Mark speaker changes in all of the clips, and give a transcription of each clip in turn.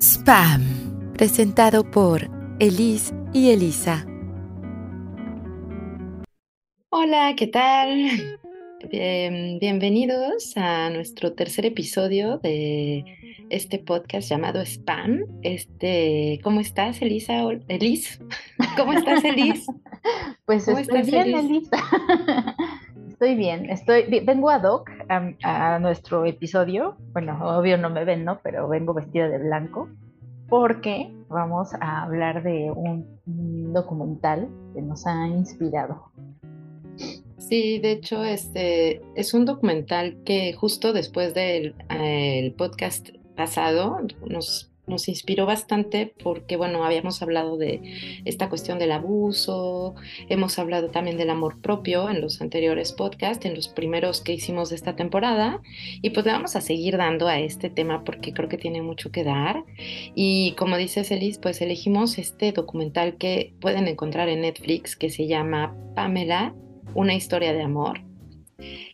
Speaker 1: Spam, presentado por Elise y Elisa.
Speaker 2: Hola, ¿qué tal? bienvenidos a nuestro tercer episodio de este podcast llamado Spam. Este, ¿cómo estás, Elisa? Elise, ¿cómo estás, Elise?
Speaker 3: Pues estoy bien, Elisa. Estoy bien, estoy vengo ad hoc a, nuestro episodio. Bueno, obvio no me ven, ¿no? Pero vengo vestida de blanco porque vamos a hablar de un, documental que nos ha inspirado.
Speaker 2: Sí, de hecho, este es un documental que justo después del podcast pasado nos nos inspiró bastante porque, bueno, habíamos hablado de esta cuestión del abuso, hemos hablado también del amor propio en los anteriores podcasts, en los primeros que hicimos de esta temporada, y pues le vamos a seguir dando a este tema porque creo que tiene mucho que dar. Y como dice Celis, pues elegimos este documental que pueden encontrar en Netflix que se llama Pamela, una historia de amor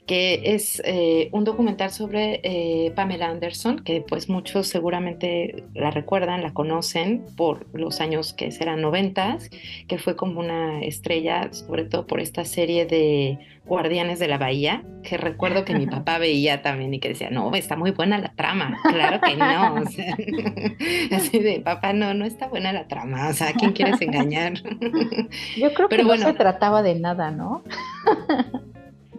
Speaker 2: que es eh, un documental sobre eh, Pamela Anderson, que pues muchos seguramente la recuerdan, la conocen por los años que serán noventas, que fue como una estrella, sobre todo por esta serie de Guardianes de la Bahía, que recuerdo que mi papá veía también y que decía, no, está muy buena la trama, claro que no, así de, papá, no, no está buena la trama, o sea, ¿a quién quieres engañar?
Speaker 3: Yo creo que no se trataba de nada, ¿no?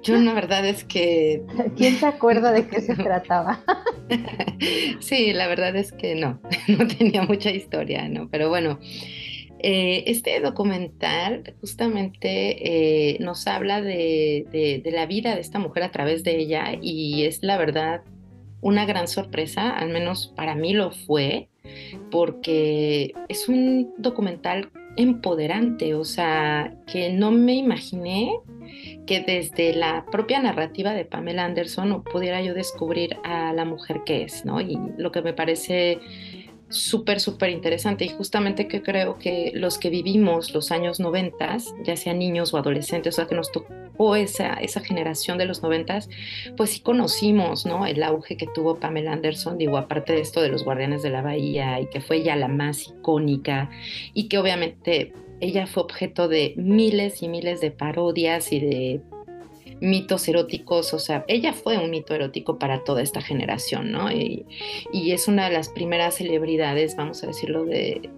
Speaker 2: Yo la verdad es que...
Speaker 3: ¿Quién se acuerda de qué se trataba?
Speaker 2: sí, la verdad es que no, no tenía mucha historia, ¿no? Pero bueno, eh, este documental justamente eh, nos habla de, de, la vida de esta mujer a través de ella y es la verdad una gran sorpresa, al menos para mí lo fue, porque es un documental empoderante, o sea, que no me imaginé que desde la propia narrativa de Pamela Anderson pudiera yo descubrir a la mujer que es, ¿no? Y lo que me parece súper, súper interesante y justamente que creo que los que vivimos los años noventas, ya sean niños o adolescentes, o sea, que nos tocó esa, esa generación de los noventas, pues sí conocimos, ¿no? El auge que tuvo Pamela Anderson, digo, aparte de esto de los Guardianes de la Bahía y que fue ya la más icónica y que obviamente ella fue objeto de miles y miles de parodias y de mitos eróticos, o sea, ella fue un mito erótico para toda esta generación, ¿no? Y, es una de las primeras celebridades, vamos a decirlo, de,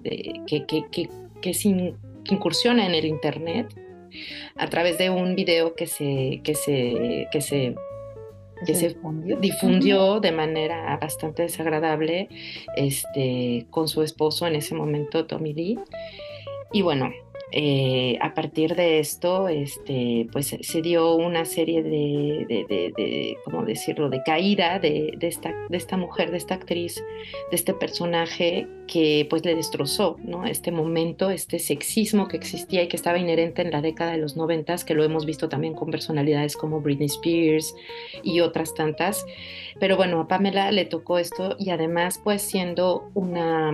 Speaker 2: que, que, que, que, incursiona en el Internet a través de un video que se, que se, que se que se difundió de manera bastante desagradable este, con su esposo en ese momento, Tommy Lee. Y bueno, eh, a partir de esto, este, pues se dio una serie de, de, ¿cómo decirlo?, de caída de, esta, de esta mujer, de esta actriz, de este personaje que pues le destrozó, ¿no? Este momento, este sexismo que existía y que estaba inherente en la década de los noventas, que lo hemos visto también con personalidades como Britney Spears y otras tantas. Pero bueno, a Pamela le tocó esto y además pues siendo una,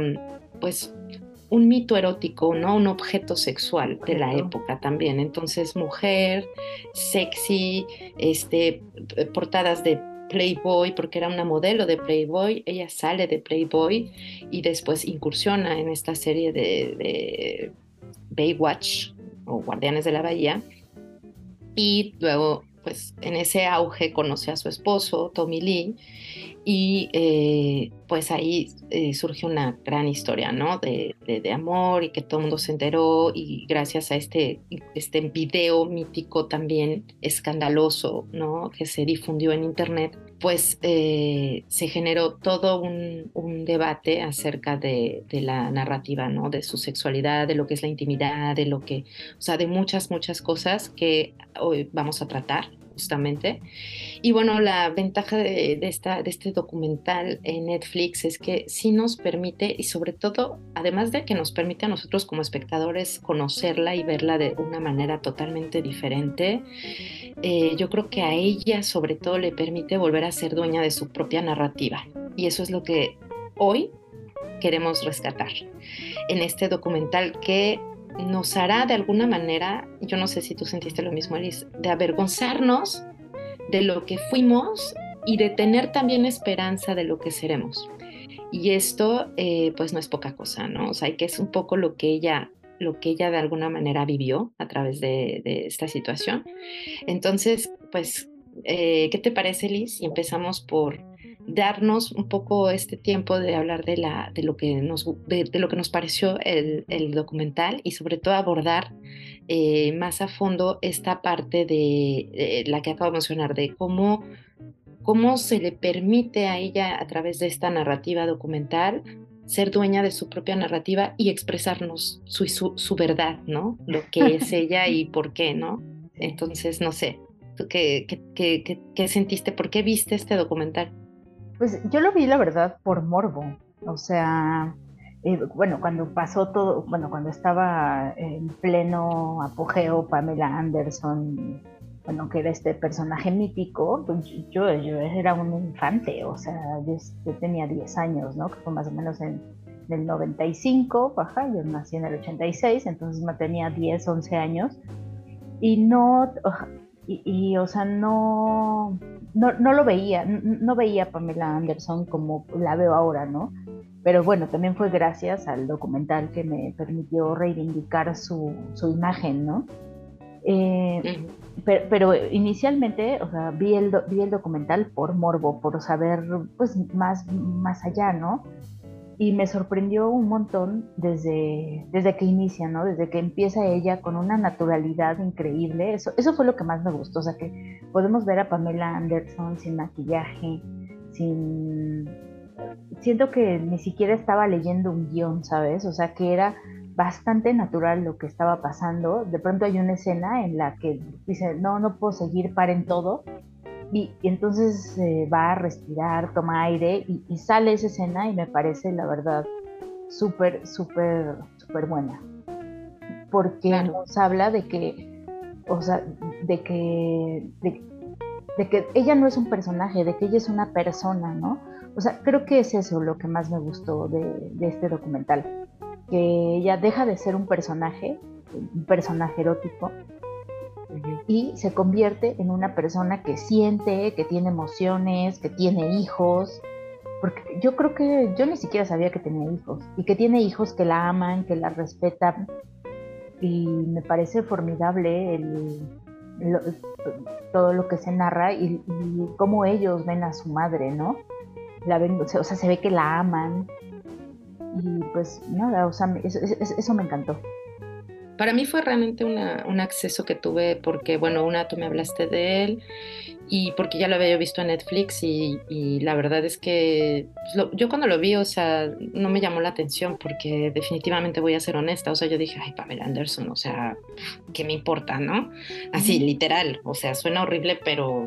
Speaker 2: pues un mito erótico, ¿no? Un objeto sexual de la época también. Entonces, mujer, sexy, este, portadas de Playboy, porque era una modelo de Playboy, ella sale de Playboy y después incursiona en esta serie de, de Baywatch o Guardianes de la Bahía. Y luego, pues en ese auge conoce a su esposo, Tommy Lee, y eh, pues ahí eh, surge una gran historia, ¿no? De, de, amor y que todo el mundo se enteró y gracias a este, este video mítico también escandaloso, ¿no? Que se difundió en internet, pues eh, se generó todo un, debate acerca de, de, la narrativa, ¿no? De su sexualidad, de lo que es la intimidad, de lo que, o sea, de muchas, muchas cosas que hoy vamos a tratar justamente. Y bueno, la ventaja de, esta, de este documental en Netflix es que sí nos permite, y sobre todo, además de que nos permite a nosotros como espectadores conocerla y verla de una manera totalmente diferente, eh, yo creo que a ella sobre todo le permite volver a ser dueña de su propia narrativa. Y eso es lo que hoy queremos rescatar en este documental que nos hará de alguna manera, yo no sé si tú sentiste lo mismo, Alice, de avergonzarnos de lo que fuimos y de tener también esperanza de lo que seremos. Y esto, eh, pues no es poca cosa, ¿no? O sea, que es un poco lo que ella lo que ella de alguna manera vivió a través de, esta situación. Entonces, pues, eh, ¿qué te parece, Liz? Y empezamos por darnos un poco este tiempo de hablar de, la, de, lo, que nos, de, lo que nos pareció el, documental y sobre todo abordar eh, más a fondo esta parte de, la que acabo de mencionar, de cómo, cómo se le permite a ella a través de esta narrativa documental ser dueña de su propia narrativa y expresarnos su, su, verdad, ¿no? Lo que es ella y por qué, ¿no? Entonces, no sé, ¿tú qué, qué, qué sentiste? ¿Por qué viste este documental?
Speaker 3: Pues yo lo vi, la verdad, por morbo. O sea, eh, bueno, cuando pasó todo, bueno, cuando estaba en pleno apogeo Pamela Anderson, bueno, que era este personaje mítico, pues yo, yo era un infante, o sea, yo, tenía 10 años, ¿no? Que fue más o menos en, el 95, ajá, yo nací en el 86, entonces me tenía 10, 11 años, y no, y, o sea, no, no, no, lo veía, no, veía a Pamela Anderson como la veo ahora, ¿no? Pero bueno, también fue gracias al documental que me permitió reivindicar su, su imagen, ¿no? Eh, pero, inicialmente, o sea, vi el, vi el documental por morbo, por saber pues más, más allá, ¿no? Y me sorprendió un montón desde, desde que inicia, ¿no? Desde que empieza ella con una naturalidad increíble. Eso, eso fue lo que más me gustó, o sea, que podemos ver a Pamela Anderson sin maquillaje, sin... Siento que ni siquiera estaba leyendo un guion, ¿sabes? O sea, que era bastante natural lo que estaba pasando. De pronto hay una escena en la que dice, no, no puedo seguir, paren todo. Y, entonces eh, va a respirar, toma aire y, sale esa escena y me parece, la verdad, súper, súper, súper buena. Porque nos habla de que, o sea, de que, de, que ella no es un personaje, de que ella es una persona, ¿no? O sea, creo que es eso lo que más me gustó de, de este documental. Que ella deja de ser un personaje, un personaje erótico, y se convierte en una persona que siente, que tiene emociones, que tiene hijos. Porque yo creo que yo ni siquiera sabía que tenía hijos y que tiene hijos que la aman, que la respetan. Y me parece formidable todo lo que se narra y, cómo ellos ven a su madre, ¿no? La ven, o sea, se ve que la aman. Y pues nada, o sea, eso me encantó.
Speaker 2: Para mí fue realmente un acceso que tuve porque, bueno, una, tú me hablaste de él y porque ya lo había visto en Netflix y, la verdad es que pues, yo cuando lo vi, o sea, no me llamó la atención porque definitivamente voy a ser honesta, o sea, yo dije, ay, Pamela Anderson, o sea, ¿qué me importa, no? Así, literal, o sea, suena horrible, pero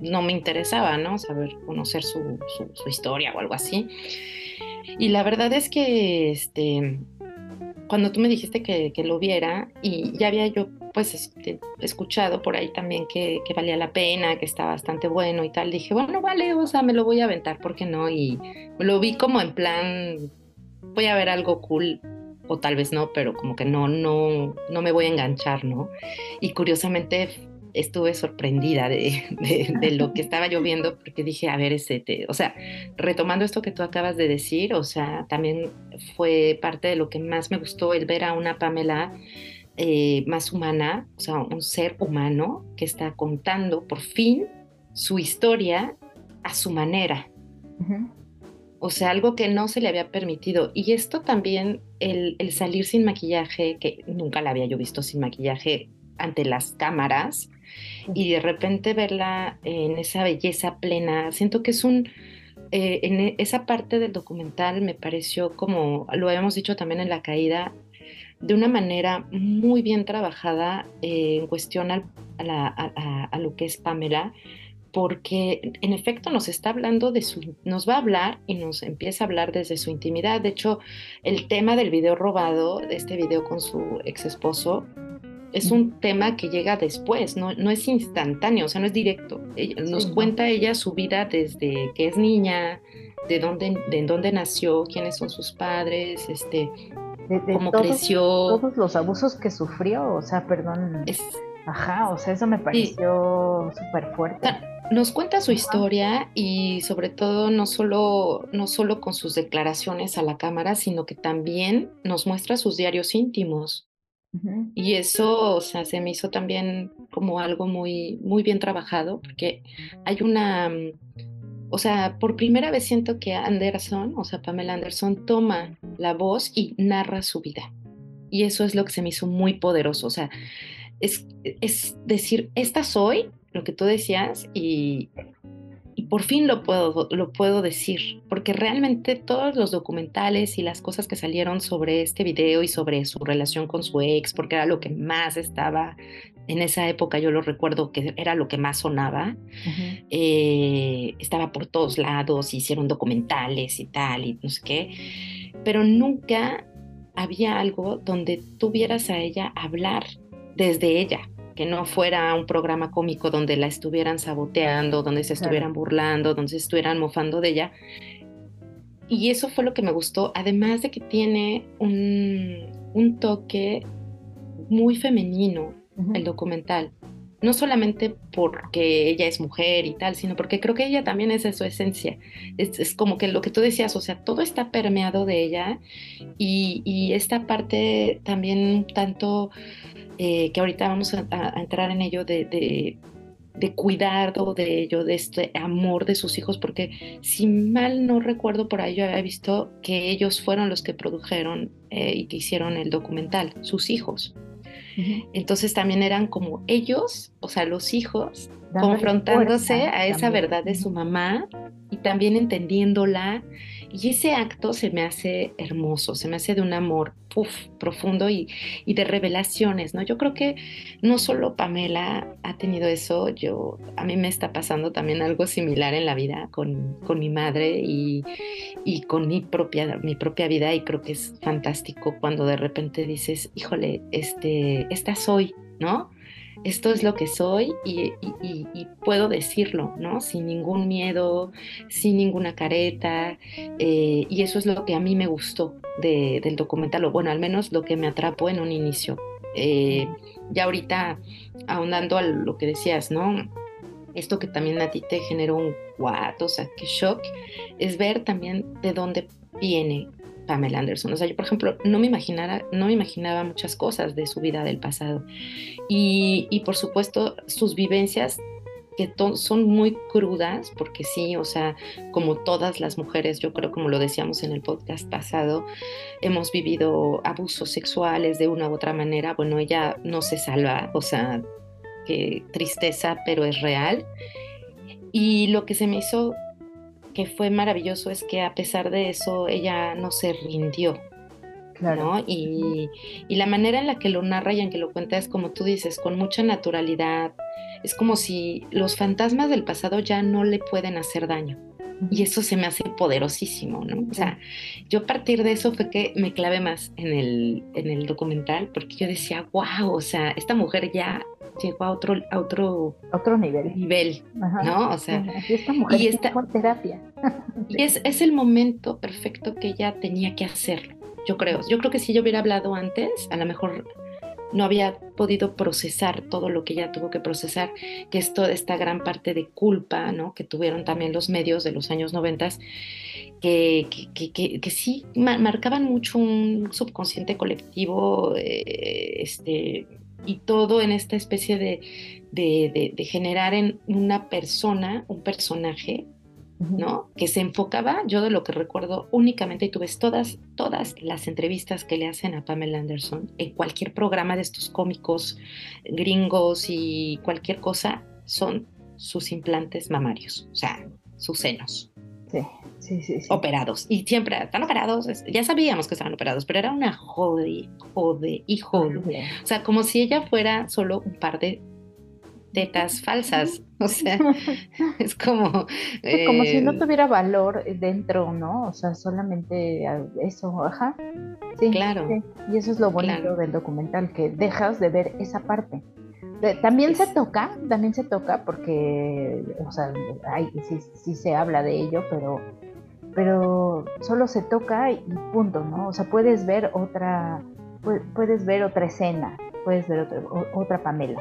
Speaker 2: no me interesaba, ¿no? Saber conocer su, su historia o algo así. Y la verdad es que, este cuando tú me dijiste que, lo viera y ya había yo pues este, escuchado por ahí también que, valía la pena, que está bastante bueno y tal, dije, bueno, vale, o sea, me lo voy a aventar, ¿por qué no? Y lo vi como en plan, voy a ver algo cool o tal vez no, pero como que no, no, no me voy a enganchar, ¿no? Y curiosamente estuve sorprendida de, lo que estaba yo viendo porque dije, a ver, ese, o sea, retomando esto que tú acabas de decir, o sea, también fue parte de lo que más me gustó el ver a una Pamela eh, más humana, o sea, un ser humano que está contando por fin su historia a su manera. O sea, algo que no se le había permitido. Y esto también, el, el salir sin maquillaje, que nunca la había yo visto sin maquillaje ante las cámaras, y de repente verla en esa belleza plena, siento que es un, eh, en esa parte del documental me pareció como, lo habíamos dicho también en la caída, de una manera muy bien trabajada eh, en cuestión a, a, lo que es Pamela, porque en efecto nos está hablando de su, nos va a hablar y nos empieza a hablar desde su intimidad. De hecho, el tema del video robado, de este video con su ex esposo, es un tema que llega después, no, no es instantáneo, o sea, no es directo. nos cuenta ella su vida desde que es niña, de dónde, de dónde nació, quiénes son sus padres, este, cómo creció.
Speaker 3: Todos los abusos que sufrió, o sea, perdón. Ajá, o sea, eso me pareció súper fuerte.
Speaker 2: nos cuenta su historia y sobre todo no solo, no solo con sus declaraciones a la cámara, sino que también nos muestra sus diarios íntimos. Y eso, o sea, se me hizo también como algo muy, muy bien trabajado, porque hay una, mm, o sea, por primera vez siento que Anderson, o sea, Pamela Anderson, toma la voz y narra su vida. Y eso es lo que se me hizo muy poderoso, o sea, es, es decir, esta soy, lo que tú decías, y, por fin lo puedo, lo puedo decir, porque realmente todos los documentales y las cosas que salieron sobre este video y sobre su relación con su ex, porque era lo que más estaba en esa época, yo lo recuerdo que era lo que más sonaba, eh, estaba por todos lados, hicieron documentales y tal, y no sé qué, pero nunca había algo donde tuvieras a ella hablar desde ella, que no fuera un programa cómico donde la estuvieran saboteando, donde se estuvieran burlando, donde se estuvieran mofando de ella. Y eso fue lo que me gustó, además de que tiene un, toque muy femenino el documental. No solamente porque ella es mujer y tal, sino porque creo que ella también es de su esencia. Es, como que lo que tú decías, o sea, todo está permeado de ella y, y esta parte también tanto eh, que ahorita vamos a, entrar en ello de, de, de, cuidado de ello, de este amor de sus hijos, porque si mal no recuerdo por ahí yo había visto que ellos fueron los que produjeron eh, y que hicieron el documental, sus hijos. Entonces también eran como ellos, o sea, los hijos, confrontándose a esa verdad de su mamá y también entendiéndola y ese acto se me hace hermoso, se me hace de un amor profundo y, de revelaciones, ¿no? Yo creo que no solo Pamela ha tenido eso, yo, a mí me está pasando también algo similar en la vida con, mi madre y, con mi propia, mi propia vida y creo que es fantástico cuando de repente dices, híjole, este, esta soy, ¿no? Esto es lo que soy y, puedo decirlo, ¿no? Sin ningún miedo, sin ninguna careta. Eh, y eso es lo que a mí me gustó del documental, o bueno, al menos lo que me atrapó en un inicio. Eh, ya ahorita, ahondando a lo que decías, ¿no? Esto que también a ti te generó un what, o sea, qué shock, es ver también de dónde viene Pamela Anderson. O sea, yo, por ejemplo, no me, imaginara, no me imaginaba muchas cosas de su vida del pasado. Y, y por supuesto, sus vivencias que son muy crudas, porque sí, o sea, como todas las mujeres, yo creo, como lo decíamos en el podcast pasado, hemos vivido abusos sexuales de una u otra manera. Bueno, ella no se salva, o sea, qué tristeza, pero es real. Y lo que se me hizo que fue maravilloso es que a pesar de eso ella no se rindió. ¿No? Y, la manera en la que lo narra y en que lo cuenta es como tú dices, con mucha naturalidad. Es como si los fantasmas del pasado ya no le pueden hacer daño. Y eso se me hace poderosísimo, ¿no? O sea, yo a partir de eso fue que me clavé más en el, en el documental, porque yo decía, wow, o sea, esta mujer ya llegó a otro, a otro,
Speaker 3: otro nivel.
Speaker 2: nivel ¿no? O sea,
Speaker 3: y esta mujer y esta, terapia.
Speaker 2: Y es, es el momento perfecto que ella tenía que hacerlo, yo creo. Yo creo que si yo hubiera hablado antes, a lo mejor no había podido procesar todo lo que ella tuvo que procesar, que es toda esta gran parte de culpa, ¿no? Que tuvieron también los medios de los años noventas, que, que, que, que, sí marcaban mucho un subconsciente colectivo, eh, este, y todo en esta especie de, generar en una persona, un personaje, ¿no? Que se enfocaba, yo de lo que recuerdo únicamente, y tú ves todas, todas las entrevistas que le hacen a Pamela Anderson en cualquier programa de estos cómicos gringos y cualquier cosa, son sus implantes mamarios, o sea, sus senos.
Speaker 3: Sí, sí, sí,
Speaker 2: Operados. Y siempre están operados. Ya sabíamos que estaban operados, pero era una jode, jode y jode. O sea, como si ella fuera solo un par de tetas falsas. O sea, es como...
Speaker 3: como si no eh, tuviera valor dentro, ¿no? O sea, solamente eso, ajá. Sí, claro. Y eso es lo bonito del documental, que dejas de ver esa parte. También se toca, también se toca porque, o sea, hay, sí, se habla de ello, pero, pero solo se toca y punto, ¿no? O sea, puedes ver otra, puedes ver otra escena, puedes ver otra Pamela.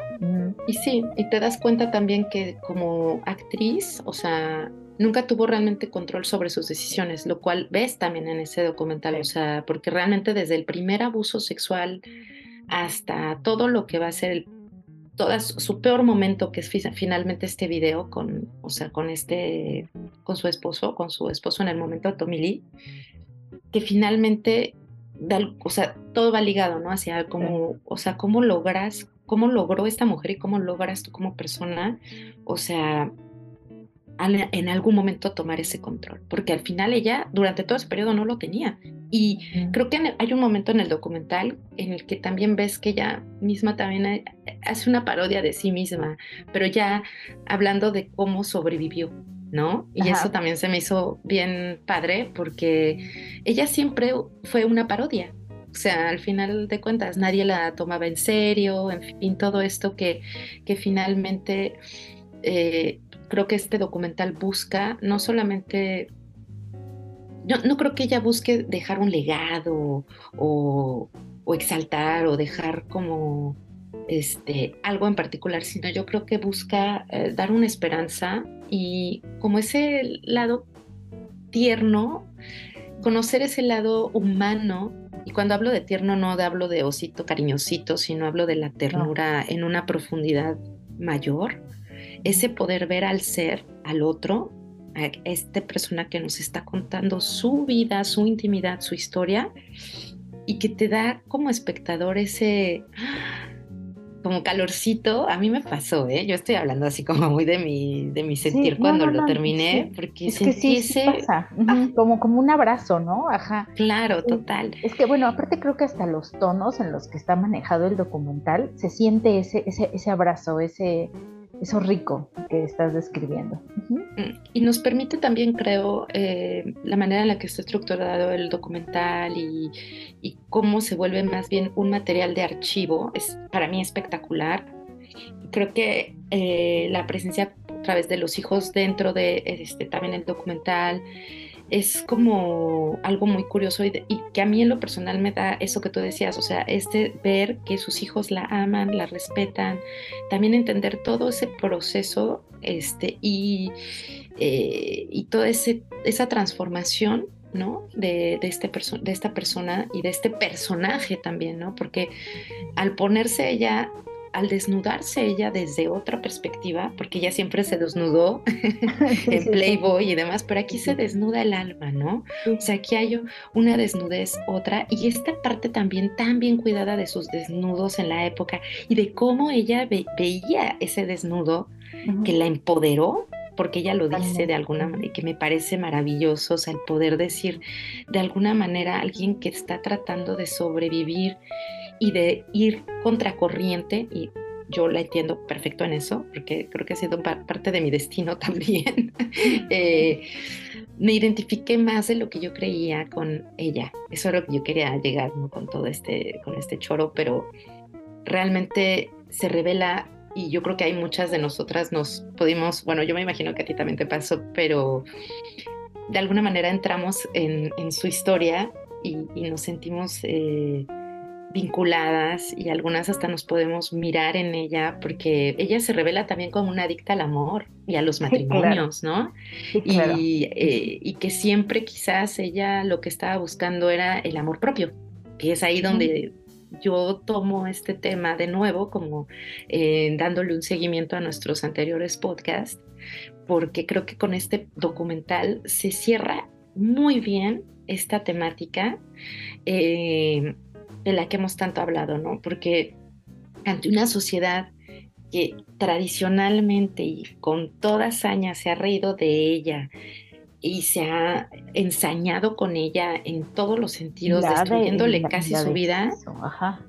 Speaker 2: Y sí, y te das cuenta también que como actriz, o sea, nunca tuvo realmente control sobre sus decisiones, lo cual ves también en ese documental, o sea, porque realmente desde el primer abuso sexual hasta todo lo que va a ser el todo su peor momento, que es finalmente este video con, o sea, con este, con su esposo, con su esposo en el momento Tommy Lee, que finalmente, o sea, todo va ligado, ¿no? Hacia cómo, o sea, cómo logras, cómo logró esta mujer y cómo logras tú como persona, o sea, en algún momento tomar ese control, porque al final ella durante todo ese periodo no lo tenía. Y creo que hay un momento en el documental en el que también ves que ella misma también hace una parodia de sí misma, pero ya hablando de cómo sobrevivió, ¿no? Y eso también se me hizo bien padre porque ella siempre fue una parodia. O sea, al final de cuentas nadie la tomaba en serio, en fin, todo esto que, que finalmente eh, creo que este documental busca no solamente, yo no creo que ella busque dejar un legado o, exaltar o dejar como este, algo en particular, sino yo creo que busca eh, dar una esperanza y como ese lado tierno, conocer ese lado humano. Y cuando hablo de tierno no hablo de osito cariñosito, sino hablo de la ternura en una profundidad mayor ese poder ver al ser, al otro, a esta persona que nos está contando su vida, su intimidad, su historia, y que te da como espectador ese como calorcito, a mí me pasó, ¿eh? Yo estoy hablando así como muy de mi, de mi sentir cuando lo terminé, porque
Speaker 3: es que sí, pasa. Ah. como, como un abrazo, ¿no? Ajá.
Speaker 2: Claro, total.
Speaker 3: Es que bueno, aparte creo que hasta los tonos en los que está manejado el documental, se siente ese, ese, ese abrazo, ese, eso rico que estás describiendo.
Speaker 2: Mm, y nos permite también, creo, eh, la manera en la que está estructurado el documental y, cómo se vuelve más bien un material de archivo, es para mí espectacular. Creo que eh, la presencia a través de los hijos dentro de este, también el documental, es como algo muy curioso y, que a mí en lo personal me da eso que tú decías, o sea, este ver que sus hijos la aman, la respetan, también entender todo ese proceso este, y, eh, y toda esa transformación ¿no? De, de, este de esta persona y de este personaje también, ¿no? Porque al ponerse ella al desnudarse ella desde otra perspectiva, porque ella siempre se desnudó en Playboy y demás, pero aquí se desnuda el alma, ¿no? O sea, aquí hay una desnudez otra y esta parte también tan bien cuidada de sus desnudos en la época y de cómo ella veía ese desnudo que la empoderó porque ella lo dice de alguna manera y que me parece maravilloso, o sea, el poder decir de alguna manera alguien que está tratando de sobrevivir y de ir contracorriente y yo la entiendo perfecto en eso, porque creo que ha sido parte de mi destino también. Eh, me identifiqué más de lo que yo creía con ella. Eso es lo que yo quería llegar con todo este, con este choro, pero realmente se revela y yo creo que hay muchas de nosotras nos pudimos, bueno, yo me imagino que a ti también te pasó, pero de alguna manera entramos en, su historia y, nos sentimos eh, vinculadas y algunas hasta nos podemos mirar en ella porque ella se revela también como una adicta al amor y a los matrimonios, ¿no? y, eh, y, que siempre quizás ella lo que estaba buscando era el amor propio, que es ahí donde yo tomo este tema de nuevo como eh, dándole un seguimiento a nuestros anteriores podcasts, porque creo que con este documental se cierra muy bien esta temática. Eh, de la que hemos tanto hablado, ¿no? Porque ante una sociedad que tradicionalmente y con toda hazaña se ha reído de ella y se ha ensañado con ella en todos los sentidos, destruyéndole casi su vida, Ajá.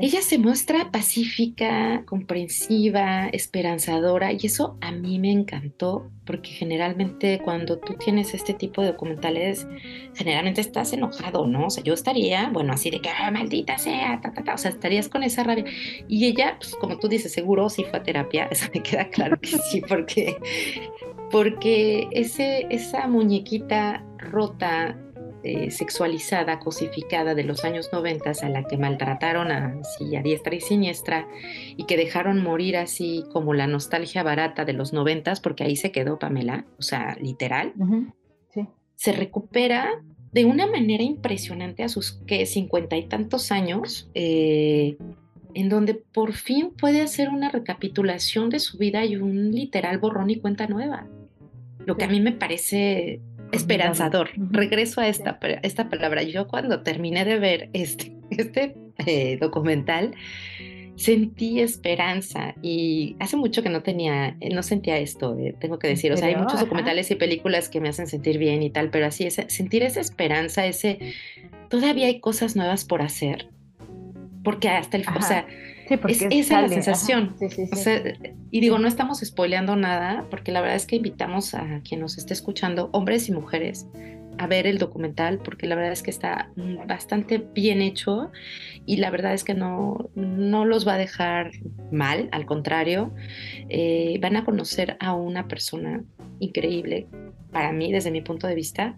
Speaker 2: Ella se muestra pacífica, comprensiva, esperanzadora y eso a mí me encantó porque generalmente cuando tú tienes este tipo de documentales, generalmente estás enojado, ¿no? O sea, yo estaría, bueno, así de que, maldita sea, ta, ta, ta, o sea, estarías con esa rabia. Y ella, pues como tú dices, seguro sí fue a terapia, eso me queda claro que sí, porque, porque ese, esa muñequita rota eh, sexualizada, cosificada de los años 90 a la que maltrataron así a diestra y siniestra y que dejaron morir así como la nostalgia barata de los 90 porque ahí se quedó Pamela, o sea, literal, se recupera de una manera impresionante a sus que cincuenta y tantos años, eh, en donde por fin puede hacer una recapitulación de su vida y un literal borrón y cuenta nueva. Lo que a mí me parece esperanzador. Regreso a esta, esta palabra. Yo cuando terminé de ver este, este eh, documental, sentí esperanza y hace mucho que no tenía, eh, no sentía esto, eh, tengo que decir, o sea, hay muchos documentales y películas que me hacen sentir bien y tal, pero así, es, sentir esa esperanza, ese, todavía hay cosas nuevas por hacer, porque hasta el, o sea, es, esa es la sensación. y digo, no estamos spoileando nada, porque la verdad es que invitamos a quien nos esté escuchando, hombres y mujeres, a ver el documental porque la verdad es que está bastante bien hecho y la verdad es que no, no los va a dejar mal, al contrario, eh, van a conocer a una persona increíble para mí desde mi punto de vista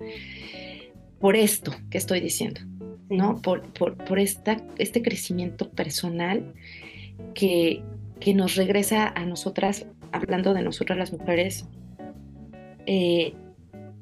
Speaker 2: por esto que estoy diciendo, ¿no? Por, por, esta, este crecimiento personal que, que nos regresa a nosotras, hablando de nosotras las mujeres, eh,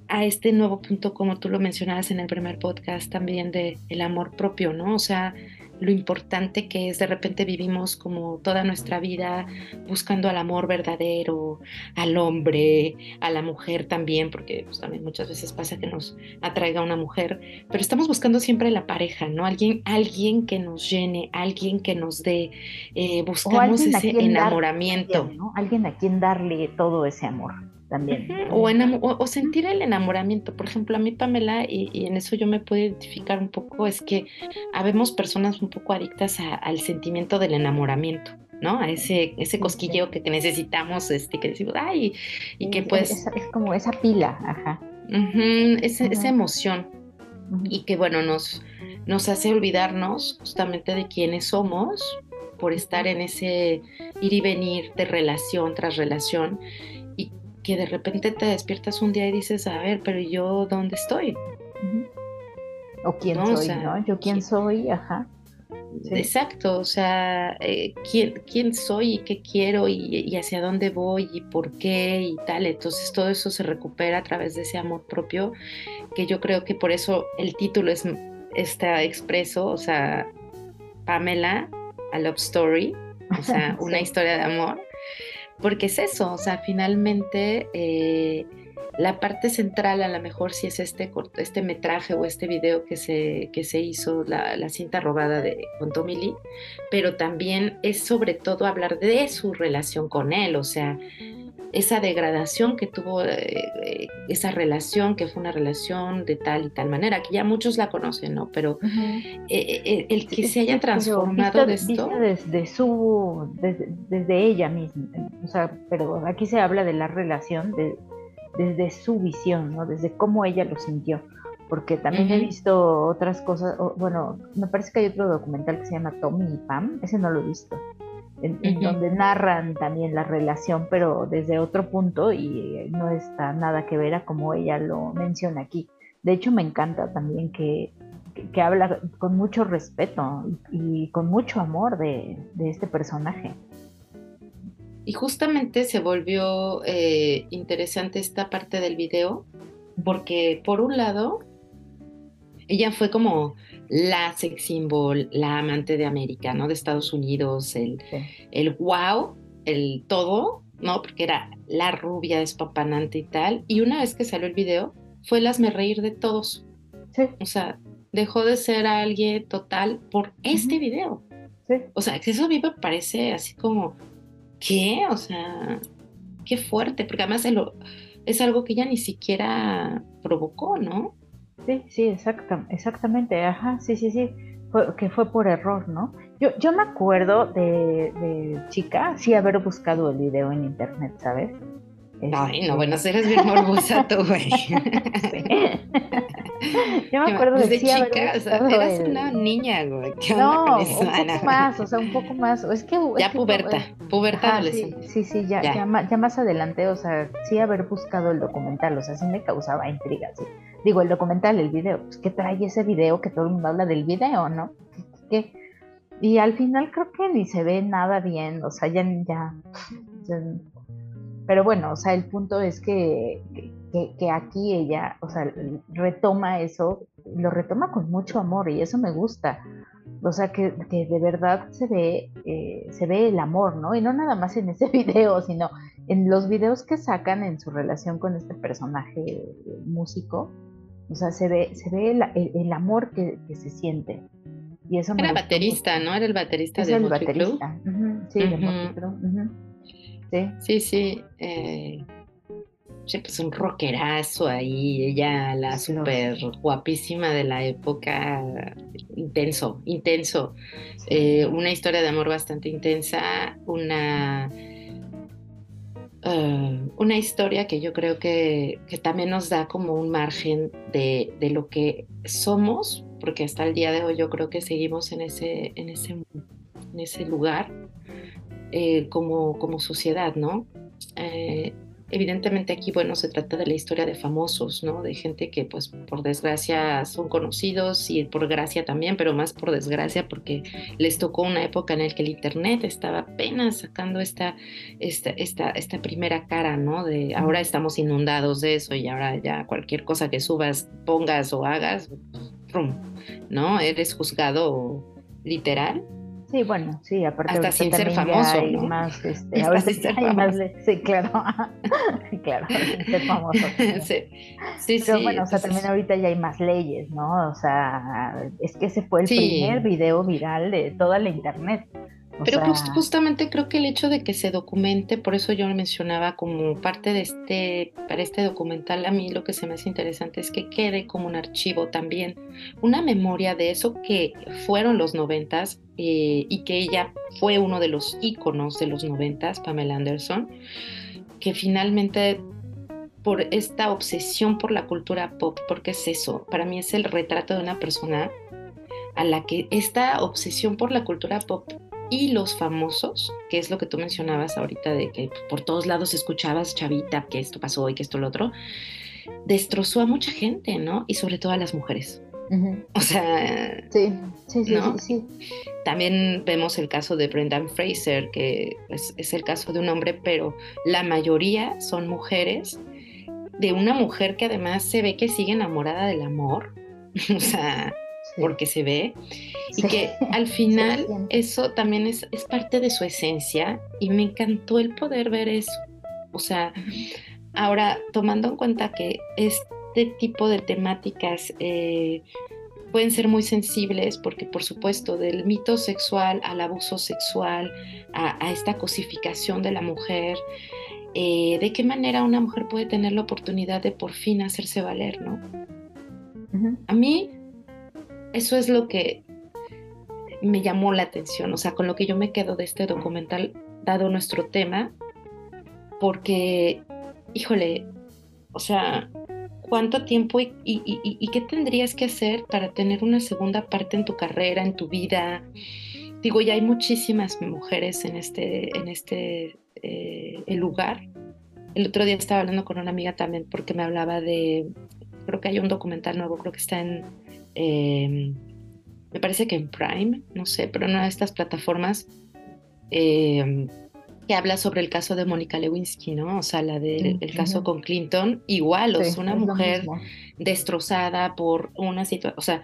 Speaker 2: a este nuevo punto, como tú lo mencionabas en el primer podcast, también de el amor propio, ¿no? O sea, lo importante que es de repente vivimos como toda nuestra vida buscando al amor verdadero, al hombre, a la mujer también, porque pues, también muchas veces pasa que nos atraiga una mujer, pero estamos buscando siempre la pareja, ¿no? Alguien, alguien que nos llene, alguien que nos dé, eh, buscamos ese enamoramiento.
Speaker 3: ¿no? Alguien a quien darle todo ese amor también.
Speaker 2: o, sentir el enamoramiento. Por ejemplo, a mí, Pamela, y, en eso yo me puedo identificar un poco, es que habemos personas un poco adictas al sentimiento del enamoramiento. ¿no? A ese, ese cosquilleo que, necesitamos, este, que decimos, ay, y que pues...
Speaker 3: Es, como esa pila, ajá.
Speaker 2: esa emoción. Y que bueno, nos, nos hace olvidarnos justamente de quiénes somos por estar en ese ir y venir de relación tras relación que de repente te despiertas un día y dices, a ver, pero yo dónde estoy?
Speaker 3: O quién soy, ¿no? Yo quién, soy, ajá.
Speaker 2: Exacto, o sea, eh, ¿quién, ¿quién, soy y qué quiero y, hacia dónde voy y por qué y tal. Entonces todo eso se recupera a través de ese amor propio, que yo creo que por eso el título es, está expreso, o sea, Pamela, a Love Story, o sea, una historia de amor porque es eso, o sea, finalmente eh, la parte central a lo mejor si es este, este metraje o este video que se, que se hizo, la, cinta robada de con Tommy Lee, pero también es sobre todo hablar de su relación con él, o sea, esa degradación que tuvo eh, eh, esa relación, que fue una relación de tal y tal manera, que ya muchos la conocen, ¿no? Pero eh, el que se haya transformado de esto...
Speaker 3: desde su, desde, ella misma, o sea, pero aquí se habla de la relación desde su visión, ¿no? Desde cómo ella lo sintió. Porque también he visto otras cosas, bueno, me parece que hay otro documental que se llama Tommy y Pam, ese no lo he visto en, donde narran también la relación, pero desde otro punto y no está nada que ver a como ella lo menciona aquí. De hecho, me encanta también que, que, habla con mucho respeto y, con mucho amor de, de, este personaje.
Speaker 2: Y justamente se volvió eh, interesante esta parte del video, porque por un lado, ella fue como la sex symbol, la amante de América, ¿no? De Estados Unidos, el, el wow, el todo, ¿no? Porque era la rubia espapanante y tal. Y una vez que salió el video, fue el hazme reír de todos. Sí. O sea, dejó de ser alguien total por este video. Sí. O sea, eso a mí me parece así como, ¿qué? O sea, qué fuerte, porque además es algo que ella ni siquiera provocó, ¿no?
Speaker 3: Sí, sí, exacto, exactamente, ajá, sí, sí, sí, que fue por error, ¿no? Yo, yo me acuerdo de, chica, sí haber buscado el video en internet, ¿sabes?
Speaker 2: Ay, no, bueno, eres bien morbosa tú, güey.
Speaker 3: Yo me acuerdo de
Speaker 2: chica, o sea, eras una niña, güey.
Speaker 3: no, un poco más, o sea, un poco más. Es que,
Speaker 2: ya puberta, puberta adolescente.
Speaker 3: Sí, sí, ya, ya. más adelante, o sea, sí haber buscado el documental, o sea, sí me causaba intriga, sí. Digo, el documental, el video, pues, ¿qué trae ese video que todo el mundo habla del video, no? ¿Qué? Y al final creo que ni se ve nada bien, o sea, ya, ya, pero bueno, o sea, el punto es que, que, aquí ella, o sea, retoma eso, lo retoma con mucho amor y eso me gusta. O sea, que, que de verdad se ve, eh, se ve el amor, ¿no? Y no nada más en ese video, sino en los videos que sacan en su relación con este personaje músico. O sea, se ve, se ve el, amor que, que se siente. Y eso
Speaker 2: Era baterista, ¿no? Era el baterista de el baterista.
Speaker 3: Sí, de Sí,
Speaker 2: sí. sí eh, pues un rockerazo ahí, ella la súper guapísima de la época, intenso, intenso. Eh, una historia de amor bastante intensa, una, eh, una historia que yo creo que, que, también nos da como un margen de, de lo que somos porque hasta el día de hoy yo creo que seguimos en ese, en ese, en ese lugar eh, como, como sociedad, ¿no? Eh, evidentemente aquí, bueno, se trata de la historia de famosos, ¿no? De gente que, pues, por desgracia son conocidos y por gracia también, pero más por desgracia porque les tocó una época en la que el Internet estaba apenas sacando esta, esta, esta, esta primera cara, ¿no? De ahora estamos inundados de eso y ahora ya cualquier cosa que subas, pongas o hagas, ¿no? Eres juzgado literal.
Speaker 3: Sí, bueno, sí, aparte
Speaker 2: hasta sin ser famoso,
Speaker 3: ¿no? Más, este, ahora sí, sí, claro, claro, sin ser famoso. sí, sí, Pero bueno, o sea, también ahorita ya hay más leyes, ¿no? O sea, es que ese fue el primer video viral de toda la internet.
Speaker 2: Pero justamente creo que el hecho de que se documente, por eso yo lo mencionaba como parte de este, para este documental, a mí lo que se me hace interesante es que quede como un archivo también, una memoria de eso que fueron los noventas eh, y que ella fue uno de los íconos de los noventas, Pamela Anderson, que finalmente por esta obsesión por la cultura pop, porque es eso, para mí es el retrato de una persona a la que esta obsesión por la cultura pop y los famosos, que es lo que tú mencionabas ahorita de que por todos lados escuchabas, chavita, que esto pasó y que esto lo otro, destrozó a mucha gente, ¿no? Y sobre todo a las mujeres. O sea,
Speaker 3: sí, sí, sí, sí,
Speaker 2: También vemos el caso de Brendan Fraser, que es, es, el caso de un hombre, pero la mayoría son mujeres, de una mujer que además se ve que sigue enamorada del amor. o sea, porque se ve, y que al final eso también es, es, parte de su esencia y me encantó el poder ver eso. O sea, ahora tomando en cuenta que este tipo de temáticas eh, pueden ser muy sensibles porque por supuesto del mito sexual al abuso sexual, a, esta cosificación de la mujer, eh, de qué manera una mujer puede tener la oportunidad de por fin hacerse valer, ¿no? A mí eso es lo que me llamó la atención, o sea, con lo que yo me quedo de este documental, dado nuestro tema, porque, híjole, o sea, ¿cuánto tiempo y, qué tendrías que hacer para tener una segunda parte en tu carrera, en tu vida? Digo, ya hay muchísimas mujeres en este, en este eh, lugar. El otro día estaba hablando con una amiga también porque me hablaba de, creo que hay un documental nuevo, creo que está en Em, me parece que en Prime, no sé, pero en una de estas plataformas em, que habla sobre el caso de Mónica Lewinsky, ¿no? O sea, la del caso con Clinton, igual, o sea, una mujer destrozada por una situación, o sea,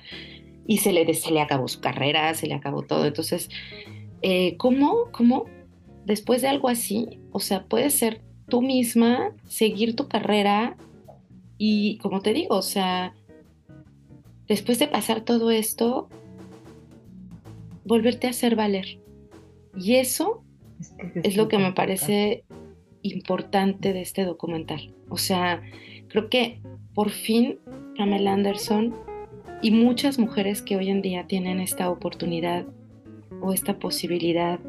Speaker 2: y se le, se le acabó su carrera, se le acabó todo. Entonces, eh, ¿cómo, ¿cómo después de algo así, o sea, puedes ser tú misma, seguir tu carrera y, como te digo, o sea, después de pasar todo esto, volverte a hacer valer. Y eso es, lo que me parece importante de este documental. O sea, creo que por fin Pamela Anderson y muchas mujeres que hoy en día tienen esta oportunidad o esta posibilidad,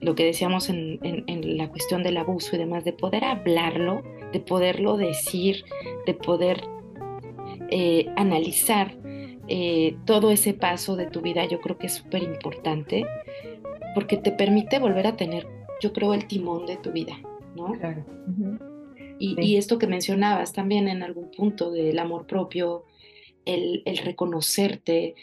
Speaker 2: lo que decíamos en, en la cuestión del abuso y demás, de poder hablarlo, de poderlo decir, de poder eh, analizar eh, todo ese paso de tu vida, yo creo que es súper importante porque te permite volver a tener, yo creo, el timón de tu vida, ¿no? Claro. y, esto que mencionabas también en algún punto del amor propio, el, reconocerte,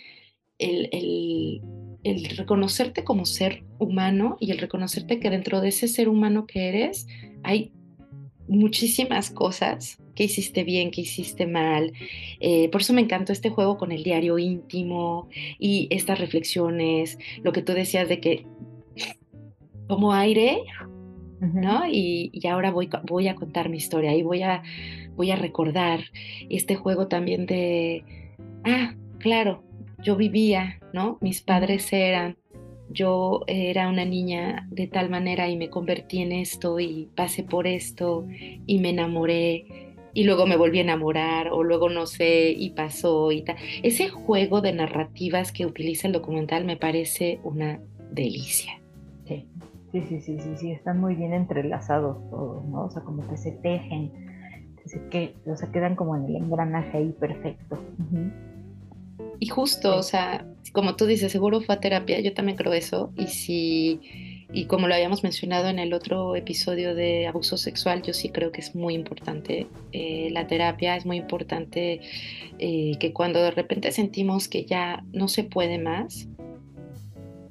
Speaker 2: el, el reconocerte como ser humano y el reconocerte que dentro de ese ser humano que eres hay muchísimas cosas que hiciste bien, que hiciste mal. Eh, por eso me encantó este juego con el diario íntimo y estas reflexiones, lo que tú decías de que como aire, ¿no? Y, ahora voy, voy a contar mi historia y voy a, voy a recordar este juego también de, ah, claro, yo vivía, ¿no? Mis padres eran, yo era una niña de tal manera y me convertí en esto y pasé por esto y me enamoré y luego me volví a enamorar o luego no sé y pasó y tal. Ese juego de narrativas que utiliza el documental me parece una delicia.
Speaker 3: Sí, sí, sí, sí, sí, están muy bien entrelazados todos, ¿no? O sea, como que se tejen, que, o sea, quedan como en el engranaje ahí perfecto.
Speaker 2: Y justo, o sea, como tú dices, seguro fue a terapia, yo también creo eso. Y si, y como lo habíamos mencionado en el otro episodio de abuso sexual, yo sí creo que es muy importante eh, la terapia, es muy importante eh, que cuando de repente sentimos que ya no se puede más,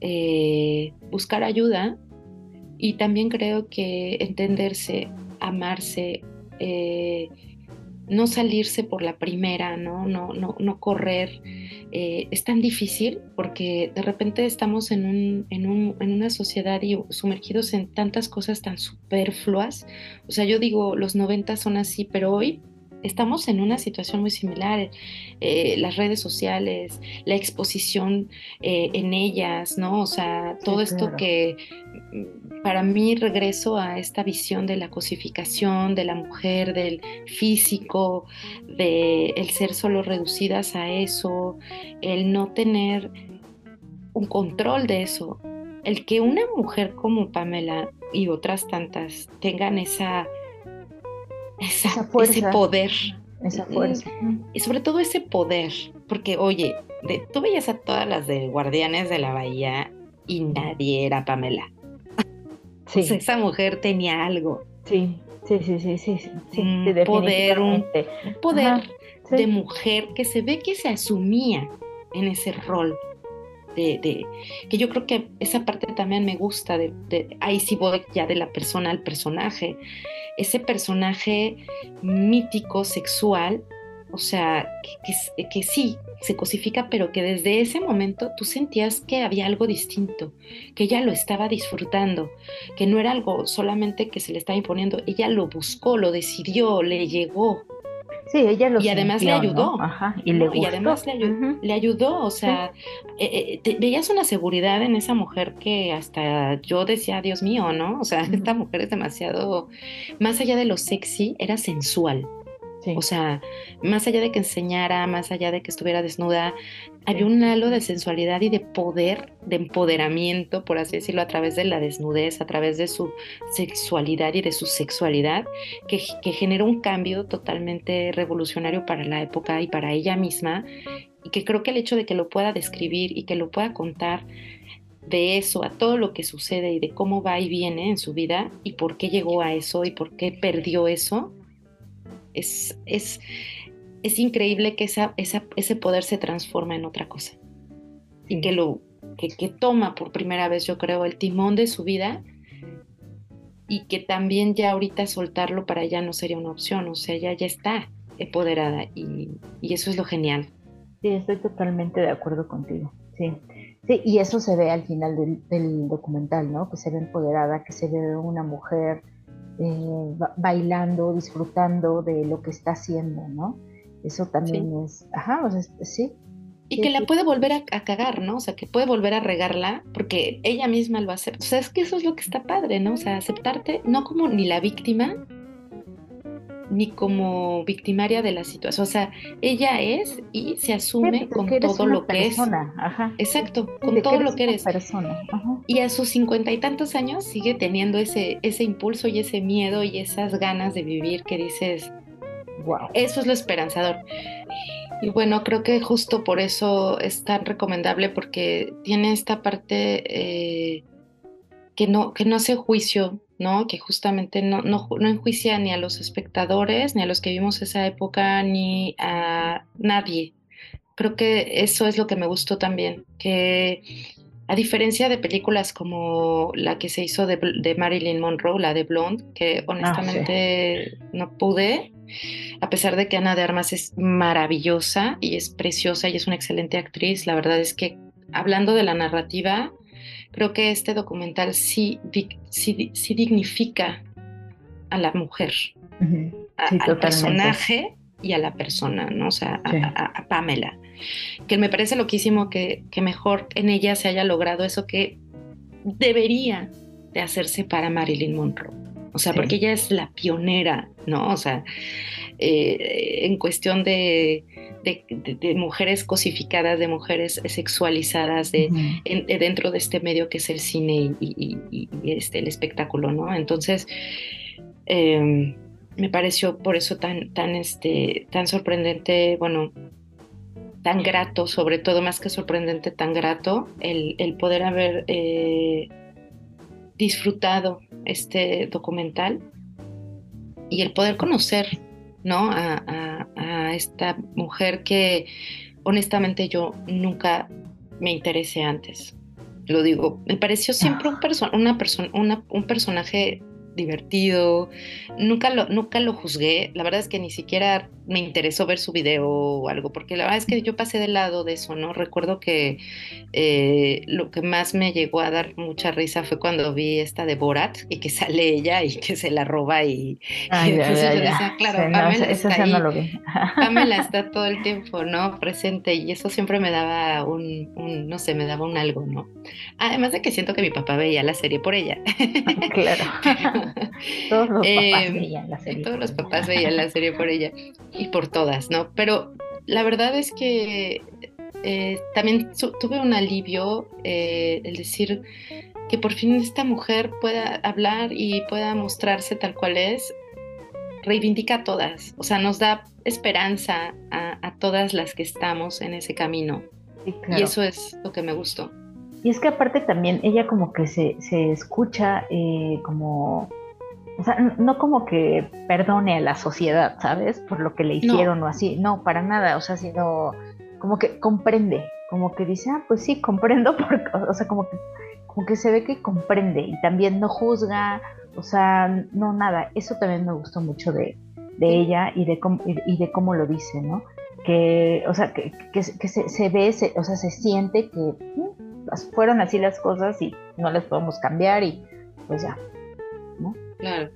Speaker 2: eh, buscar ayuda. Y también creo que entenderse, amarse, no salirse por la primera, ¿no? No, no, no correr. Eh, es tan difícil porque de repente estamos en, un, en, un, en una sociedad y sumergidos en tantas cosas tan superfluas. O sea, yo digo, los 90 son así, pero hoy estamos en una situación muy similar. Eh, las redes sociales, la exposición eh, en ellas, ¿no? O sea, todo esto que mm, para mí regreso a esta visión de la cosificación de la mujer, del físico, de el ser solo reducidas a eso, el no tener un control de eso. El que una mujer como Pamela y otras tantas tengan esa esa, ese poder.
Speaker 3: Esa fuerza.
Speaker 2: Y sobre todo ese poder, porque oye, de, tú veías a todas las de Guardianes de la Bahía y nadie era Pamela. Sí. esa mujer tenía algo.
Speaker 3: Sí, sí, sí, sí, sí, sí,
Speaker 2: un poder, un, poder de mujer que se ve que se asumía en ese rol. De, que yo creo que esa parte también me gusta de, ahí sí voy ya de la persona al personaje. Ese personaje mítico, sexual, o sea, que, sí, se cosifica, pero que desde ese momento tú sentías que había algo distinto, que ella lo estaba disfrutando, que no era algo solamente que se le estaba imponiendo, ella lo buscó, lo decidió, le llegó,
Speaker 3: Sí, ella lo
Speaker 2: Y además le ayudó.
Speaker 3: Ajá, y, le
Speaker 2: y además le, ayudó, o sea, eh, eh, veías una seguridad en esa mujer que hasta yo decía, Dios mío, ¿no? O sea, esta mujer es demasiado, más allá de lo sexy, era sensual. O sea, más allá de que enseñara, más allá de que estuviera desnuda, había un halo de sensualidad y de poder, de empoderamiento, por así decirlo, a través de la desnudez, a través de su sexualidad y de su sexualidad, que, que generó un cambio totalmente revolucionario para la época y para ella misma, y que creo que el hecho de que lo pueda describir y que lo pueda contar de eso a todo lo que sucede y de cómo va y viene en su vida y por qué llegó a eso y por qué perdió eso, es, es, es increíble que esa, ese poder se transforma en otra cosa. Y que, lo, que, toma por primera vez, yo creo, el timón de su vida y que también ya ahorita soltarlo para ella no sería una opción, o sea, ya está empoderada y, eso es lo genial.
Speaker 3: Sí, estoy totalmente de acuerdo contigo, sí. Sí, y eso se ve al final del, del documental, ¿no? Que se ve empoderada, que se ve una mujer eh, bailando, disfrutando de lo que está haciendo, ¿no? Eso también es, ajá, o sea, sí.
Speaker 2: Y que la puede volver a, cagar, ¿no? O sea, que puede volver a regarla porque ella misma lo hace. O sea, es que eso es lo que está padre, ¿no? O sea, aceptarte no como ni la víctima, ni como victimaria de la situación. O sea, ella es y se asume con todo lo que es. Ajá. Exacto, con todo lo que eres.
Speaker 3: Persona.
Speaker 2: Y a sus cincuenta y tantos años sigue teniendo ese, ese impulso y ese miedo y esas ganas de vivir que dices, wow. Eso es lo esperanzador. Y bueno, creo que justo por eso es tan recomendable porque tiene esta parte eh, que, no, que no hace juicio, ¿no? Que justamente no, no, no enjuicia ni a los espectadores, ni a los que vimos esa época, ni a nadie. Creo que eso es lo que me gustó también, que a diferencia de películas como la que se hizo de, Marilyn Monroe, la de Blonde, que ah, honestamente no pude, a pesar de que Ana de Armas es maravillosa y es preciosa y es una excelente actriz, la verdad es que hablando de la narrativa, creo que este documental sí, sí, dignifica a la mujer, al personaje y a la persona, ¿no? O sea, a, Pamela. Que me parece loquísimo que, que mejor en ella se haya logrado eso que debería de hacerse para Marilyn Monroe. O sea, porque ella es la pionera, ¿no? O sea, eh, en cuestión de, de, mujeres cosificadas, de mujeres sexualizadas de, dentro de este medio que es el cine y, y este, el espectáculo, ¿no? Entonces, eh, me pareció por eso tan, tan, este, tan sorprendente, bueno, tan grato, sobre todo más que sorprendente, tan grato el, poder haber eh, disfrutado este documental y el poder conocer ¿no? A, a, esta mujer que honestamente yo nunca me interesé antes. Lo digo, me pareció siempre un, una persona un personaje divertido. Nunca lo, nunca lo juzgué. La verdad es que ni siquiera me interesó ver su video o algo, porque la verdad es que yo pasé del lado de eso, ¿no? Recuerdo que eh, lo que más me llegó a dar mucha risa fue cuando vi esta de Borat y que sale ella y que se la roba y,
Speaker 3: Ay, claro, Pamela, está
Speaker 2: no Pamela está todo el tiempo, ¿no? Presente y eso siempre me daba un, no sé, me daba un algo, ¿no? Además de que siento que mi papá veía la serie por ella.
Speaker 3: claro. todos los papás em, veían la serie.
Speaker 2: Todos los papás veían la serie por ella y por todas, ¿no? Pero la verdad es que eh, también tuve un alivio eh, el decir que por fin esta mujer pueda hablar y pueda mostrarse tal cual es, reivindica a todas, o sea, nos da esperanza a, todas las que estamos en ese camino. Y eso es lo que me gustó.
Speaker 3: Y es que aparte también ella como que se, se escucha eh, como o sea, no como que perdone a la sociedad, ¿sabes? Por lo que le hicieron o así. No, para nada. O sea, sino como que comprende. Como que dice, ah, pues sí, comprendo. Porque, o sea, como que, como que se ve que comprende y también no juzga. O sea, no, nada. Eso también me gustó mucho de, de ella y de, cómo, y de cómo lo dice, ¿no? Que, o sea, que, que, se, se, ve, o sea, se siente que mm, fueron así las cosas y no las podemos cambiar y pues ya, ¿no?
Speaker 2: Claro.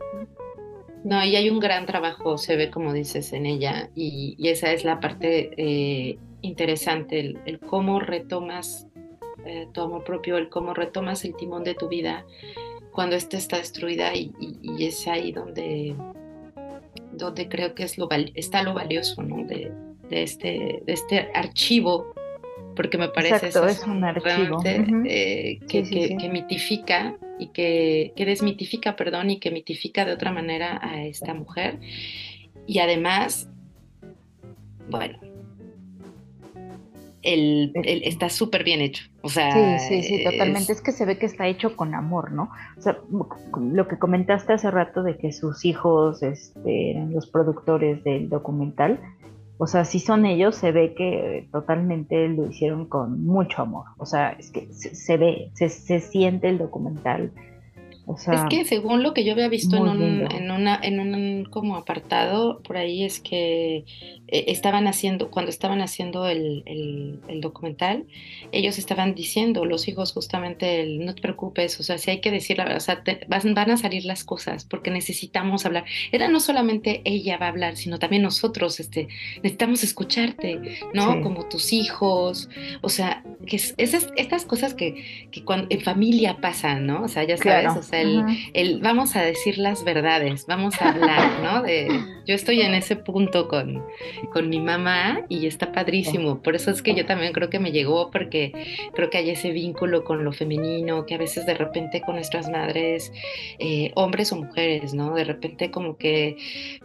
Speaker 2: No, y hay un gran trabajo, se ve como dices en ella, y, esa es la parte eh, interesante, el, cómo retomas eh, tu amor propio, el cómo retomas el timón de tu vida cuando ésta está destruida y, es ahí donde, donde creo que es lo, está lo valioso ¿no? de, este, de este archivo porque me parece
Speaker 3: Exacto, es un archivo
Speaker 2: eh, que, que, mitifica y que, que, desmitifica, perdón, y que mitifica de otra manera a esta mujer. Y además, bueno, el, está súper bien hecho. O sea,
Speaker 3: sí, sí, sí, totalmente. Es... que se ve que está hecho con amor, ¿no? O sea, lo que comentaste hace rato de que sus hijos este, eran los productores del documental, o sea, si son ellos, se ve que totalmente lo hicieron con mucho amor. O sea, es que se, ve, se, se, siente el documental
Speaker 2: es que según lo que yo había visto en un, en, una, en un como apartado por ahí es que eh, estaban haciendo, cuando estaban haciendo el, el, documental, ellos estaban diciendo, los hijos justamente, el, no te preocupes, o sea, si hay que decir la verdad, o sea, van, a salir las cosas porque necesitamos hablar. Era no solamente ella va a hablar, sino también nosotros, este, necesitamos escucharte, ¿no? Como tus hijos, o sea, que es, esas, estas cosas que, que cuando, en familia pasan, ¿no? O sea, ya sabes, o sea, el, el, vamos a decir las verdades, vamos a hablar, ¿no? De, yo estoy en ese punto con, con mi mamá y está padrísimo. Por eso es que yo también creo que me llegó, porque creo que hay ese vínculo con lo femenino, que a veces de repente con nuestras madres, eh, hombres o mujeres, ¿no? De repente como que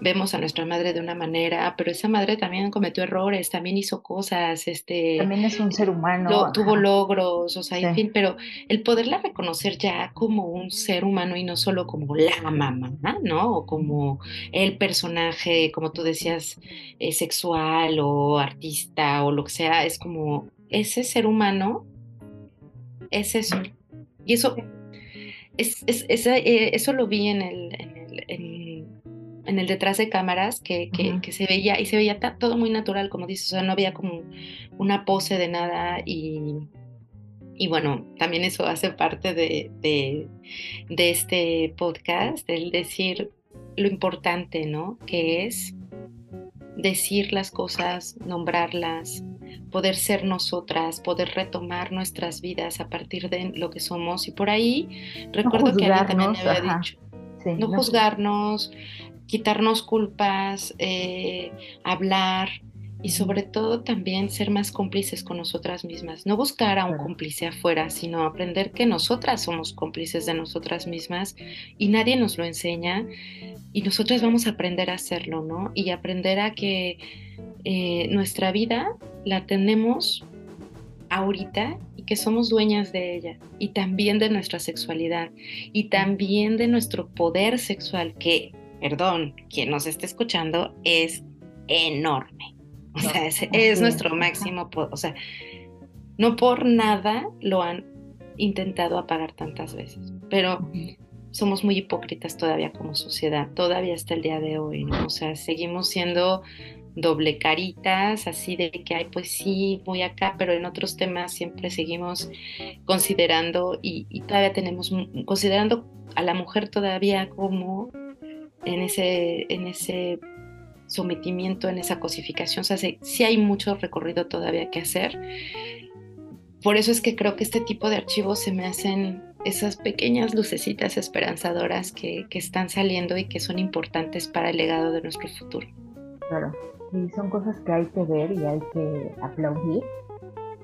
Speaker 2: vemos a nuestra madre de una manera, pero esa madre también cometió errores, también hizo cosas, este...
Speaker 3: También es un ser humano.
Speaker 2: tuvo logros, o sea, en fin, pero el poderla reconocer ya como un ser humano y no solo como la mamá, ¿no? O como el personaje, como tú decías, eh, sexual o artista o lo que sea, es como ese ser humano es eso. Y eso, es, eh, eso lo vi en el, en el, detrás de cámaras, que, que, se veía, y se veía todo muy natural, como dices, o sea, no había como una pose de nada y, y bueno, también eso hace parte de, de, de este podcast, el decir lo importante, ¿no? Que es decir las cosas, nombrarlas, poder ser nosotras, poder retomar nuestras vidas a partir de lo que somos. Y por ahí recuerdo que alguien también me había dicho, no, juzgarnos, quitarnos culpas, eh, hablar y sobre todo también ser más cómplices con nosotras mismas. No buscar a un cómplice afuera, sino aprender que nosotras somos cómplices de nosotras mismas y nadie nos lo enseña y nosotras vamos a aprender a hacerlo, ¿no? Y aprender a que eh, nuestra vida la tenemos ahorita y que somos dueñas de ella y también de nuestra sexualidad y también de nuestro poder sexual que, perdón, quien nos esté escuchando es enorme. O sea, es, nuestro máximo, o sea, no por nada lo han intentado apagar tantas veces, pero somos muy hipócritas todavía como sociedad, todavía hasta el día de hoy, ¿no? O sea, seguimos siendo doble caritas, así de que, ay, pues sí, voy acá, pero en otros temas siempre seguimos considerando y, todavía tenemos, considerando a la mujer todavía como en ese, en ese sometimiento, en esa cosificación, o sea, sí hay mucho recorrido todavía que hacer. Por eso es que creo que este tipo de archivos se me hacen esas pequeñas lucecitas esperanzadoras que, están saliendo y que son importantes para el legado de nuestro futuro.
Speaker 3: Claro, y son cosas que hay que ver y hay que aplaudir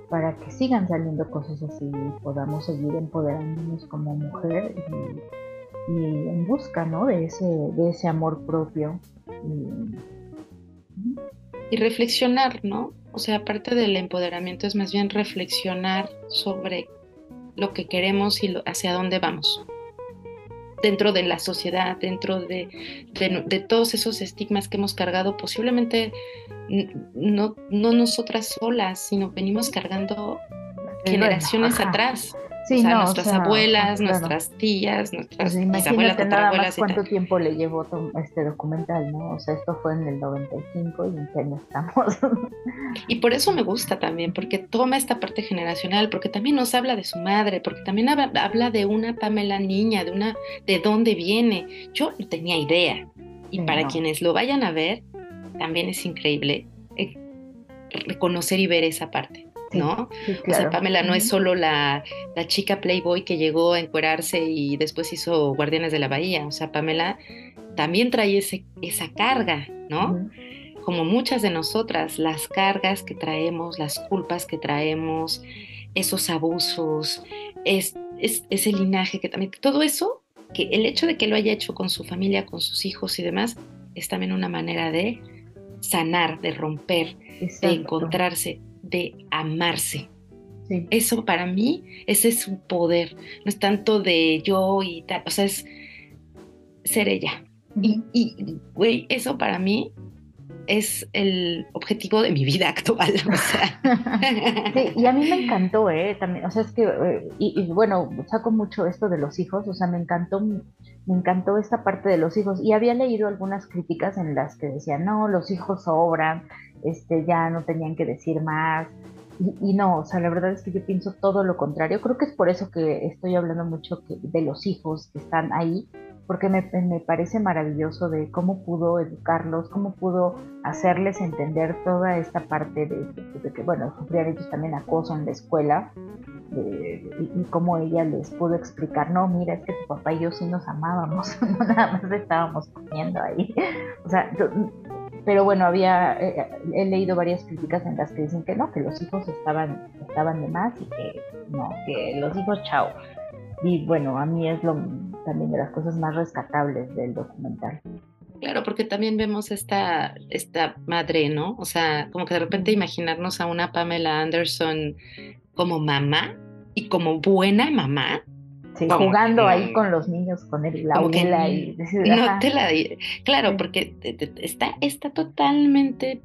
Speaker 3: para que sigan saliendo cosas así y podamos seguir empoderándonos como mujer y, en busca ¿no? de, ese, de ese amor propio.
Speaker 2: Y, y reflexionar, ¿no? O sea, aparte del empoderamiento es más bien reflexionar sobre lo que queremos y hacia dónde vamos. Dentro de la sociedad, dentro de, de, todos esos estigmas que hemos cargado, posiblemente no, no nosotras solas, sino venimos cargando generaciones atrás nuestras abuelas, nuestras tías, nuestras
Speaker 3: pues abuelas, nada más cuánto tiempo le llevó este documental, ¿no? O sea, esto fue en el 95 y en qué año estamos.
Speaker 2: y por eso me gusta también, porque toma esta parte generacional, porque también nos habla de su madre, porque también habla de una Pamela niña, de una de dónde viene. Yo no tenía idea. Y para quienes lo vayan a ver, también es increíble eh, reconocer y ver esa parte. ¿No? O sea, Pamela no es solo la, chica Playboy que llegó a encuerarse y después hizo Guardianes de la Bahía. O sea, Pamela también trae ese, esa carga, ¿no? Como muchas de nosotras, las cargas que traemos, las culpas que traemos, esos abusos, es, ese linaje que también, todo eso, que el hecho de que lo haya hecho con su familia, con sus hijos y demás, es también una manera de sanar, de romper, de encontrarse de amarse. Eso para mí, ese es su poder. No es tanto de yo y tal, o sea, es ser ella. Y, güey, eso para mí es el objetivo de mi vida actual.
Speaker 3: sí, y a mí me encantó, ¿eh? También, o sea, es que, eh, y, bueno, saco mucho esto de los hijos, o sea, me encantó, me encantó esta parte de los hijos. Y había leído algunas críticas en las que decían, no, los hijos sobran, este, ya no tenían que decir más. Y, no, o sea, la verdad es que yo pienso todo lo contrario. Creo que es por eso que estoy hablando mucho de los hijos que están ahí, porque me, parece maravilloso de cómo pudo educarlos, cómo pudo hacerles entender toda esta parte de, que, bueno, sufrían ellos también acoso en la escuela, y, cómo ella les pudo explicar, no, mira, es que tu papá y yo sí nos amábamos, no nada más estábamos comiendo ahí. O sea, pero bueno, había, eh, he leído varias críticas en las que dicen que no, que los hijos estaban, estaban de más y que no, que los hijos chao. Y bueno, a mí es lo también de las cosas más rescatables del documental.
Speaker 2: Claro, porque también vemos esta, esta madre, ¿no? O sea, como que de repente imaginarnos a una Pamela Anderson como mamá y como buena mamá.
Speaker 3: Sí, jugando ahí con los niños, con el, la abuela y
Speaker 2: no te la claro, porque está, está totalmente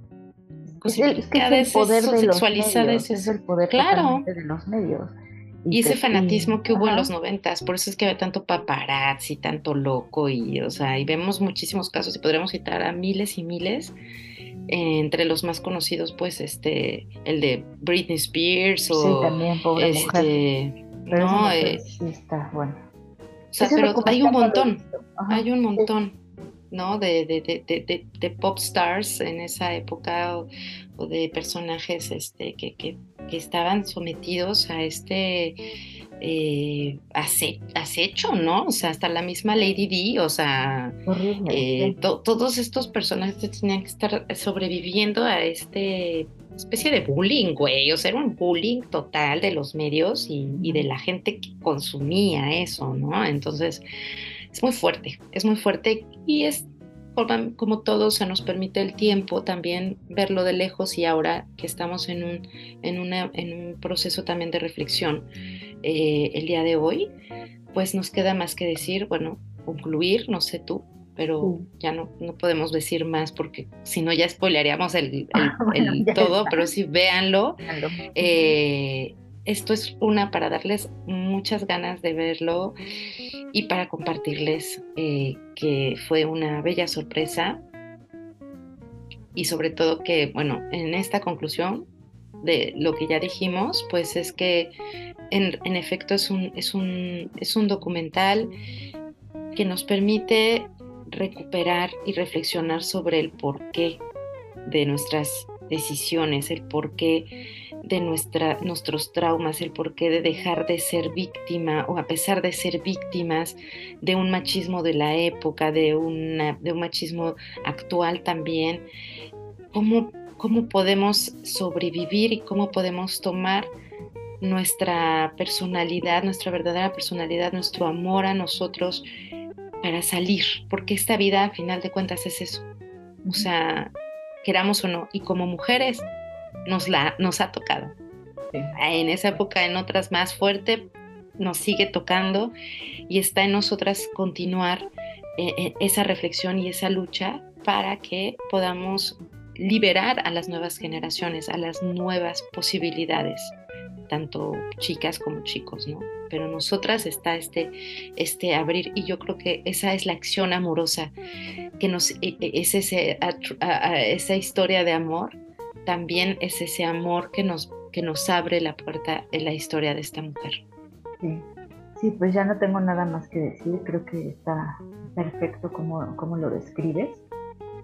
Speaker 3: es el, es poder de los medios, es el poder claro. de los medios.
Speaker 2: Y, ese fanatismo que hubo en los noventas, por eso es que hay tanto paparazzi, tanto loco, y o sea, y vemos muchísimos casos, y podríamos citar a miles y miles, entre los más conocidos, pues, este, el de Britney Spears o
Speaker 3: sí, también, pobre
Speaker 2: este, no,
Speaker 3: eh, sí está bueno.
Speaker 2: O sea, pero hay un montón, hay un montón, ¿no? De, de, de, de, pop stars en esa época o, o de personajes este, que, que que estaban sometidos a este eh, acecho, ¿no? O sea, hasta la misma Lady D, o sea, eh, todos estos personajes tenían que estar sobreviviendo a este especie de bullying, güey, o sea, era un bullying total de los medios y, y de la gente que consumía eso, ¿no? Entonces, es muy fuerte, es muy fuerte y es como todo se nos permite el tiempo también verlo de lejos y ahora que estamos en un, en una, en un proceso también de reflexión eh, el día de hoy, pues nos queda más que decir, bueno, concluir, no sé tú, pero ya no, no podemos decir más porque si no ya spoilearíamos el, el, todo, pero sí véanlo. Eh, esto es una para darles muchas ganas de verlo y para compartirles eh, que fue una bella sorpresa y sobre todo que, bueno, en esta conclusión de lo que ya dijimos, pues es que en, efecto es un, es, un, es un documental que nos permite recuperar y reflexionar sobre el porqué de nuestras decisiones, el porqué de nuestra, nuestros traumas, el porqué de dejar de ser víctima o a pesar de ser víctimas de un machismo de la época, de, de un machismo actual también, cómo, cómo podemos sobrevivir y cómo podemos tomar nuestra personalidad, nuestra verdadera personalidad, nuestro amor a nosotros para salir, porque esta vida a final de cuentas es eso. O sea, queramos o no, y como mujeres nos, la, nos ha tocado. En esa época, en otras más fuerte, nos sigue tocando y está en nosotras continuar eh, eh, esa reflexión y esa lucha para que podamos liberar a las nuevas generaciones, a las nuevas posibilidades, tanto chicas como chicos, ¿no? Pero nosotras está este, este abrir y yo creo que esa es la acción amorosa, que nos, e, e, es ese, esa historia de amor también es ese amor que nos, que nos abre la puerta en la historia de esta mujer.
Speaker 3: Sí. pues ya no tengo nada más que decir, creo que está perfecto como, como lo describes.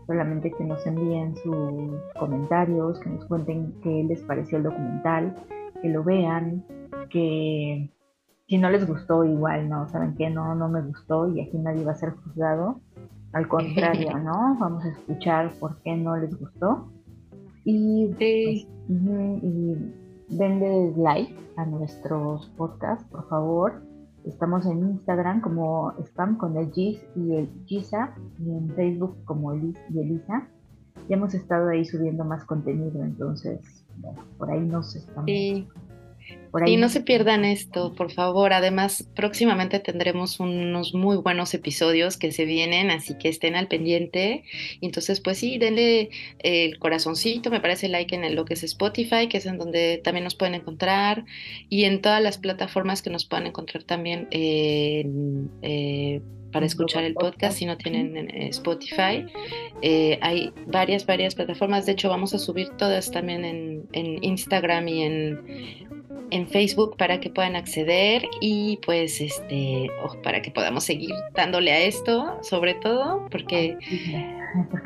Speaker 3: Solamente que nos envíen sus comentarios, que nos cuenten qué les pareció el documental, que lo vean, que si no les gustó igual, no, saben que no, no me gustó y aquí nadie va a ser juzgado. Al contrario, ¿no? Vamos a escuchar por qué no les gustó y, pues, y denle like a nuestros podcasts, por favor. Estamos en Instagram como Spam con el Gis y el Gisa y en Facebook como Liz y Elisa. Ya hemos estado ahí subiendo más contenido, entonces, bueno, por ahí nos estamos
Speaker 2: y no se pierdan esto, por favor. Además, próximamente tendremos unos muy buenos episodios que se vienen, así que estén al pendiente. Entonces, pues sí, denle el corazoncito, me parece like en lo que es Spotify, que es en donde también nos pueden encontrar, y en todas las plataformas que nos puedan encontrar también. Eh, para escuchar el podcast si no tienen Spotify. Eh, hay varias, varias plataformas. De hecho, vamos a subir todas también en, en Instagram y en en Facebook para que puedan acceder y pues este, para que podamos seguir dándole a esto, sobre todo porque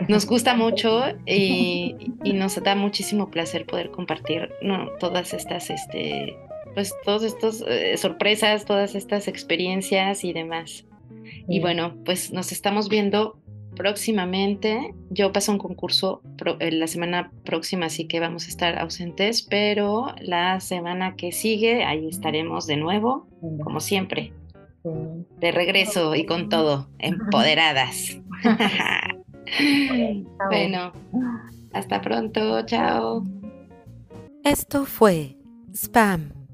Speaker 2: nos gusta mucho y, nos da muchísimo placer poder compartir todas estas, este, pues todas estas eh, sorpresas, todas estas experiencias y demás. Y bueno, pues nos estamos viendo próximamente. Yo paso un concurso eh, la semana próxima, así que vamos a estar ausentes, pero la semana que sigue ahí estaremos de nuevo, como siempre. De regreso y con todo, empoderadas. bueno, hasta pronto, chao.
Speaker 1: Esto fue Spam